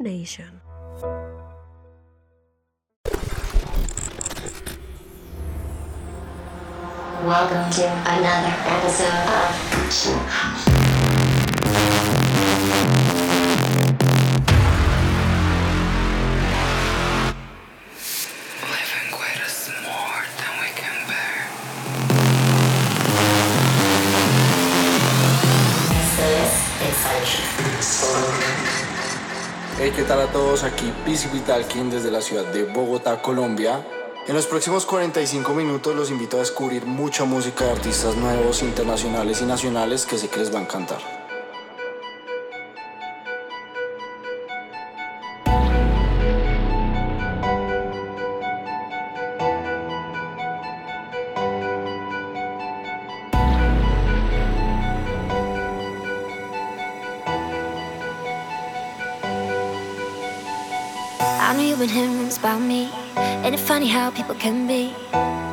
Nation. Welcome to another episode of tal a todos? Aquí Pizzy Vitalkin desde la ciudad de Bogotá, Colombia. En los próximos 45 minutos los invito a descubrir mucha música de artistas nuevos, internacionales y nacionales que sé que les va a encantar. Ain't it funny how people can be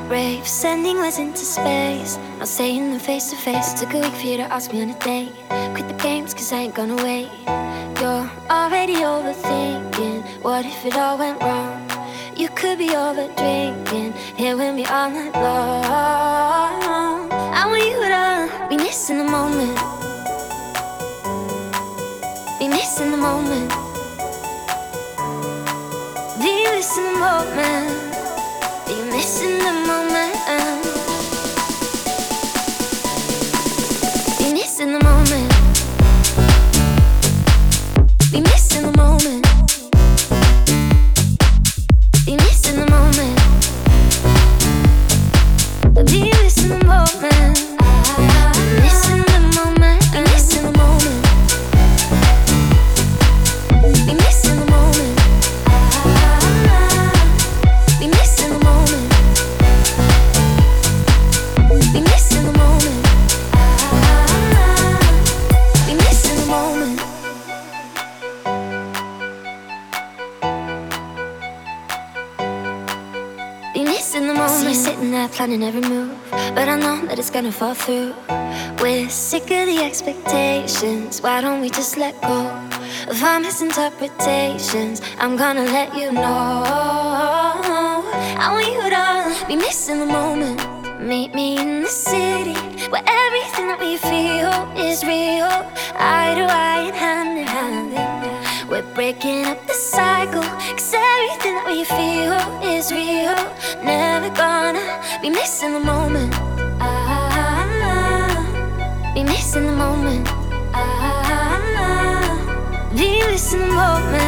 brave? Sending letters into space. Not saying them face to face. Took a week for you to ask me on a date. Quit the games, cause I ain't gonna wait. You're already overthinking. What if it all went wrong? You could be over drinking. Here with me all night long. Let go of our misinterpretations? I'm gonna let you know. I want you to be missing the moment. Meet me in the city where everything that we feel is real. Eye to eye and hand in hand. We're breaking up the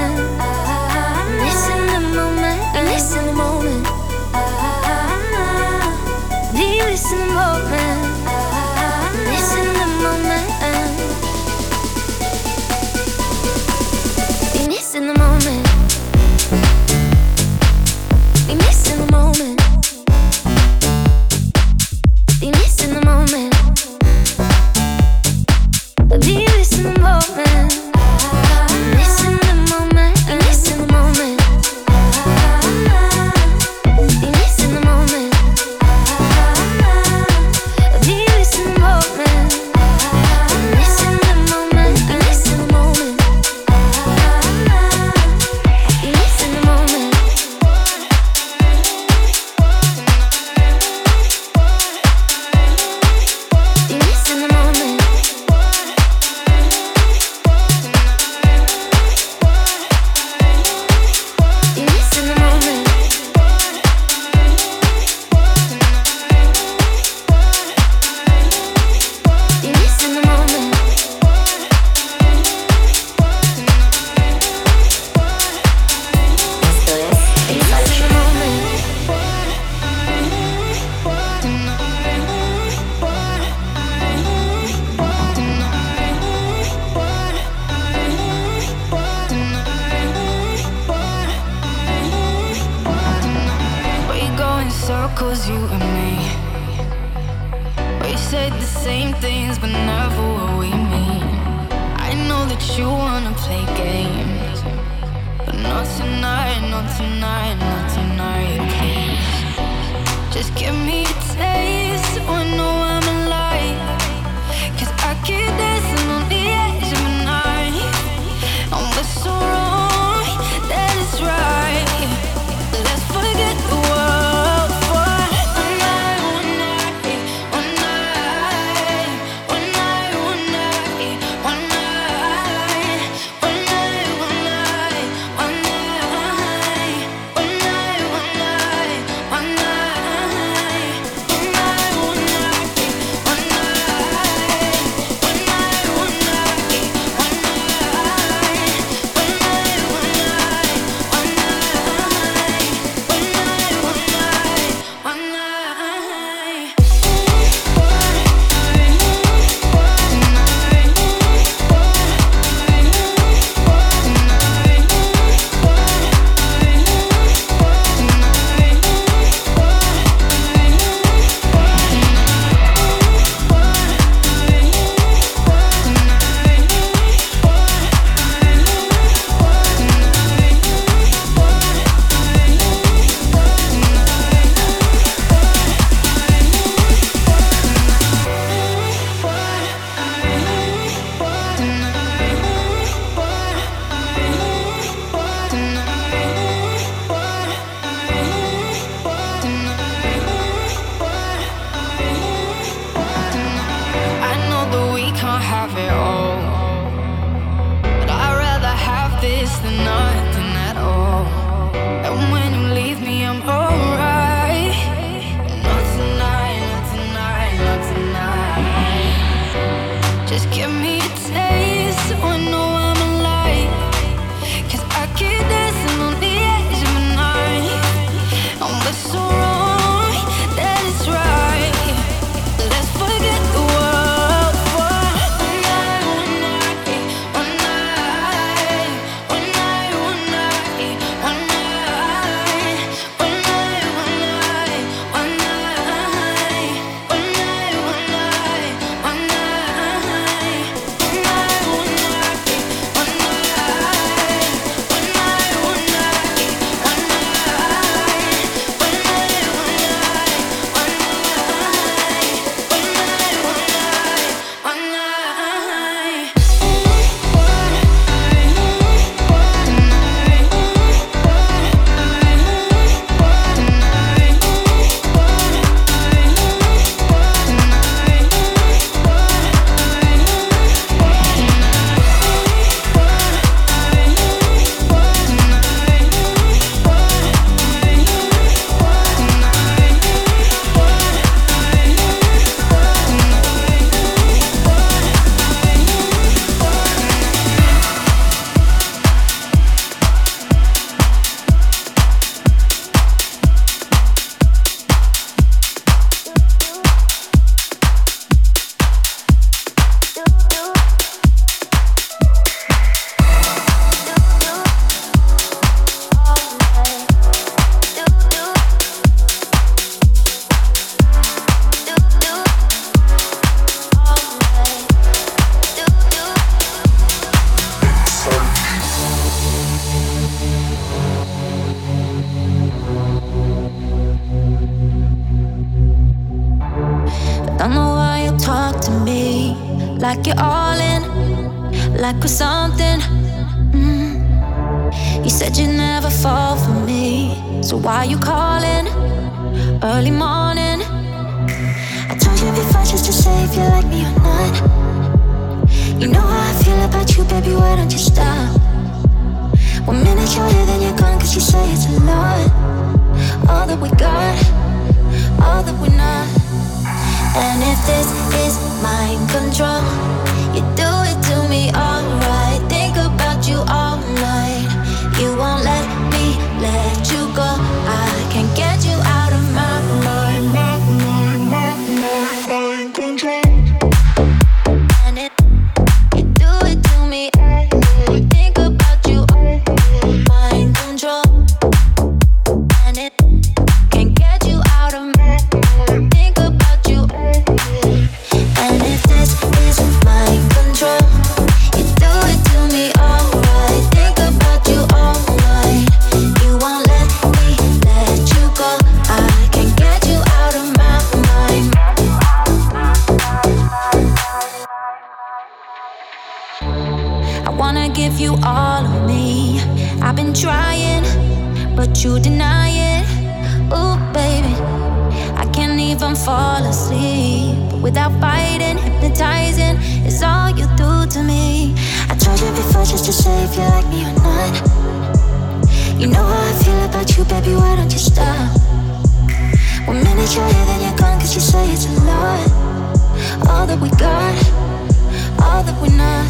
you deny it. Ooh, baby, I can't even fall asleep without fighting, hypnotizing. It's all you do to me. I told you before just to say if you like me or not. You know how I feel about you, baby. Why don't you stop? One minute you're here, then you're gone, cause you say it's a lot. All that we got, all that we're not.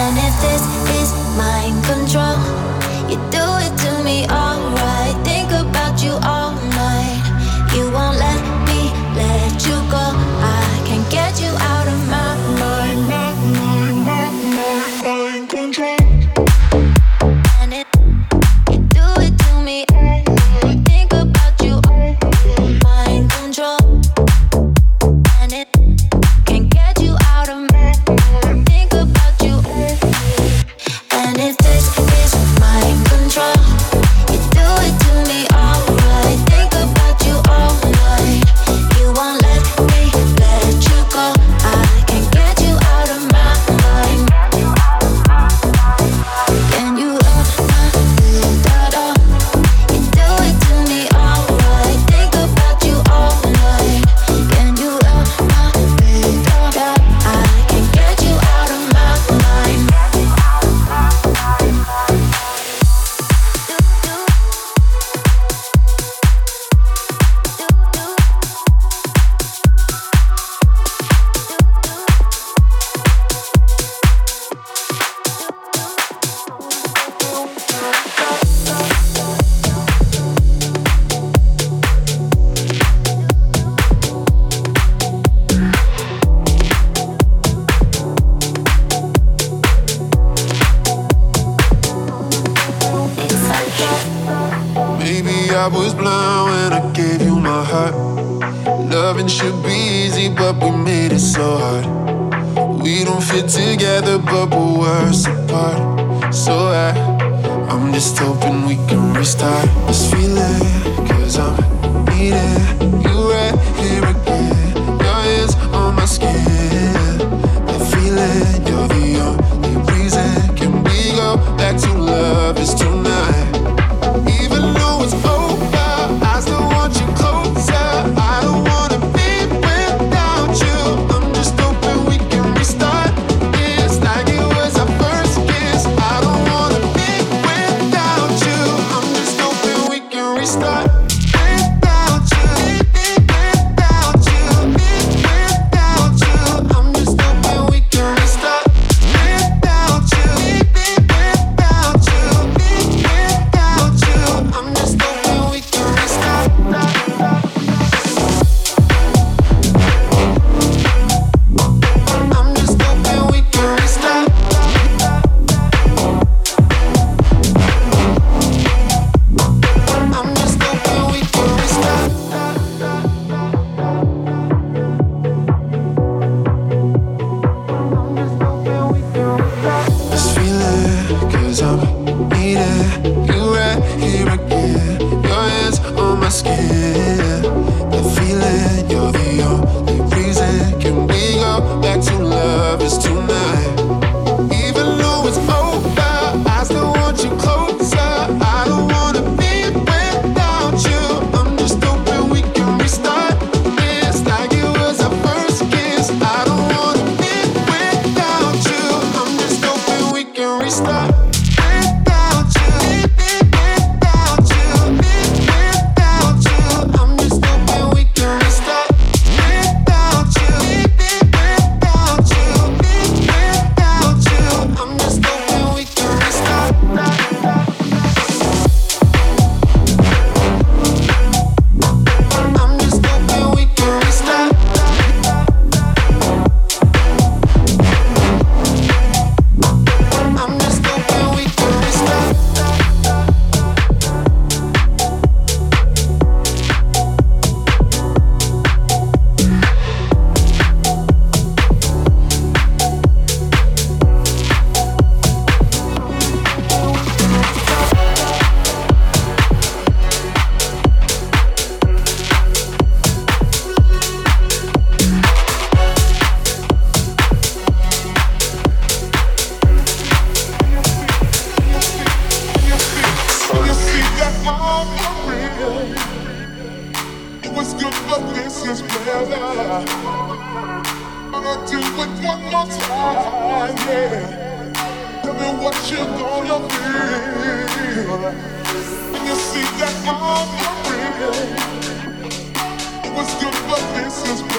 And if this is mind control you won't let me let you go.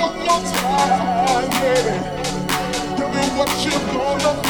up your time, baby. Tell me what you're gonna do.